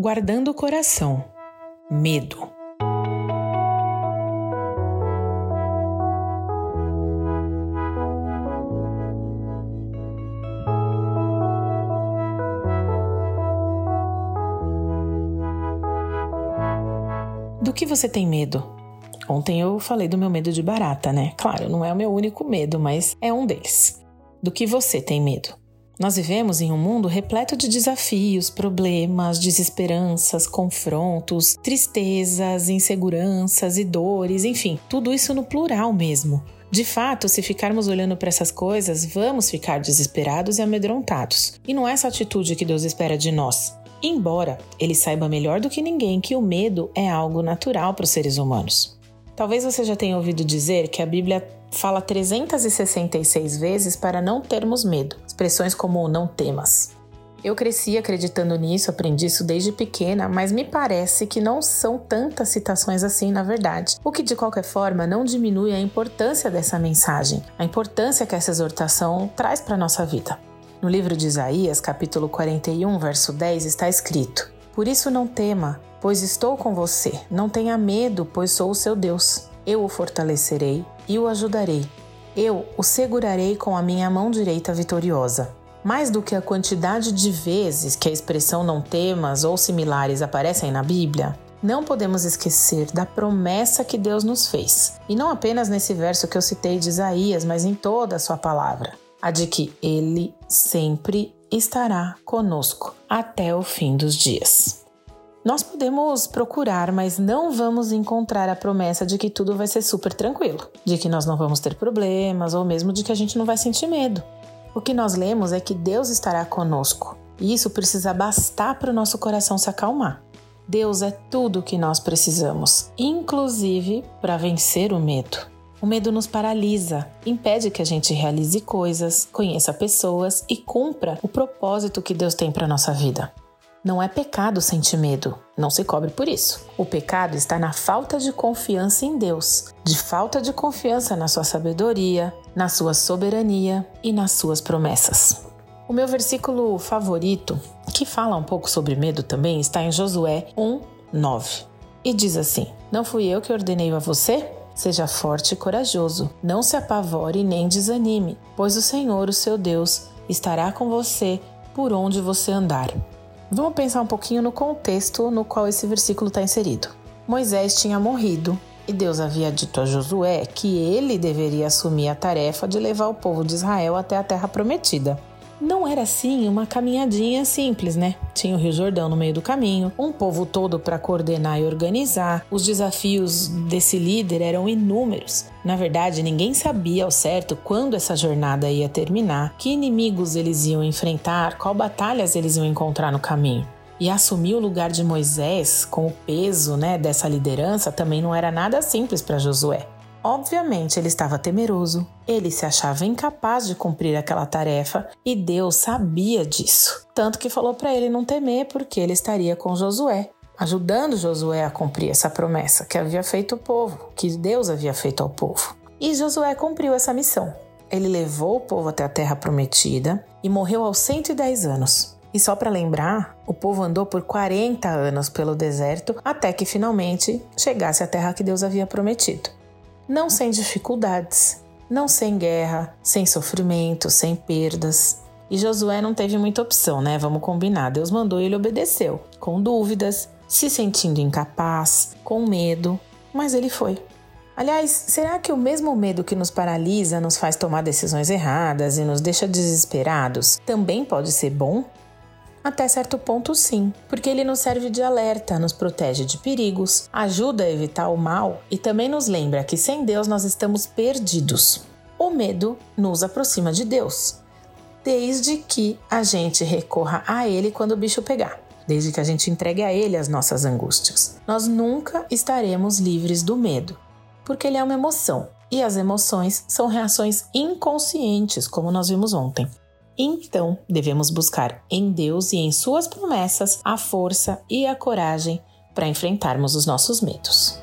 Guardando o coração. Medo. Do que você tem medo? Ontem eu falei do meu medo de barata, né? Claro, não é o meu único medo, mas é um deles. Do que você tem medo? Nós vivemos em um mundo repleto de desafios, problemas, desesperanças, confrontos, tristezas, inseguranças e dores, enfim, tudo isso no plural mesmo. De fato, se ficarmos olhando para essas coisas, vamos ficar desesperados e amedrontados. E não é essa atitude que Deus espera de nós. Embora ele saiba melhor do que ninguém que o medo é algo natural para os seres humanos. Talvez você já tenha ouvido dizer que a Bíblia fala 366 vezes para não termos medo, expressões como não temas. Eu cresci acreditando nisso, aprendi isso desde pequena, mas me parece que não são tantas citações assim na verdade. O que de qualquer forma não diminui a importância dessa mensagem, a importância que essa exortação traz para a nossa vida. No livro de Isaías, capítulo 41, verso 10, está escrito: Por isso não tema, pois estou com você. Não tenha medo, pois sou o seu Deus. Eu o fortalecerei e o ajudarei. Eu o segurarei com a minha mão direita vitoriosa. Mais do que a quantidade de vezes que a expressão não temas ou similares aparecem na Bíblia, não podemos esquecer da promessa que Deus nos fez. E não apenas nesse verso que eu citei de Isaías, mas em toda a sua palavra. A de que Ele sempre estará conosco até o fim dos dias. Nós podemos procurar, mas não vamos encontrar a promessa de que tudo vai ser super tranquilo, de que nós não vamos ter problemas ou mesmo de que a gente não vai sentir medo. O que nós lemos é que Deus estará conosco e isso precisa bastar para o nosso coração se acalmar. Deus é tudo o que nós precisamos, inclusive para vencer o medo. O medo nos paralisa, impede que a gente realize coisas, conheça pessoas e cumpra o propósito que Deus tem para nossa vida. Não é pecado sentir medo, não se cobre por isso. O pecado está na falta de confiança em Deus, de falta de confiança na sua sabedoria, na sua soberania e nas suas promessas. O meu versículo favorito, que fala um pouco sobre medo também, está em Josué 1, 9. E diz assim: Não fui eu que ordenei a você? Seja forte e corajoso, não se apavore nem desanime, pois o Senhor, o seu Deus, estará com você por onde você andar. Vamos pensar um pouquinho no contexto no qual esse versículo está inserido. Moisés tinha morrido e Deus havia dito a Josué que ele deveria assumir a tarefa de levar o povo de Israel até a terra prometida. Não era assim uma caminhadinha simples, né? Tinha o Rio Jordão no meio do caminho, um povo todo para coordenar e organizar. Os desafios desse líder eram inúmeros. Na verdade, ninguém sabia ao certo quando essa jornada ia terminar, que inimigos eles iam enfrentar, qual batalhas eles iam encontrar no caminho. E assumir o lugar de Moisés com o peso né, dessa liderança também não era nada simples para Josué. Obviamente, ele estava temeroso, ele se achava incapaz de cumprir aquela tarefa e Deus sabia disso. Tanto que falou para ele não temer, porque ele estaria com Josué, ajudando Josué a cumprir essa promessa que havia feito o povo, que Deus havia feito ao povo. E Josué cumpriu essa missão. Ele levou o povo até a terra prometida e morreu aos 110 anos. E só para lembrar, o povo andou por 40 anos pelo deserto até que finalmente chegasse à terra que Deus havia prometido não sem dificuldades, não sem guerra, sem sofrimento, sem perdas. E Josué não teve muita opção, né? Vamos combinar. Deus mandou e ele obedeceu, com dúvidas, se sentindo incapaz, com medo, mas ele foi. Aliás, será que o mesmo medo que nos paralisa, nos faz tomar decisões erradas e nos deixa desesperados, também pode ser bom? Até certo ponto, sim, porque ele nos serve de alerta, nos protege de perigos, ajuda a evitar o mal e também nos lembra que sem Deus nós estamos perdidos. O medo nos aproxima de Deus, desde que a gente recorra a Ele quando o bicho pegar, desde que a gente entregue a Ele as nossas angústias. Nós nunca estaremos livres do medo, porque ele é uma emoção e as emoções são reações inconscientes, como nós vimos ontem. Então, devemos buscar em Deus e em Suas promessas a força e a coragem para enfrentarmos os nossos medos.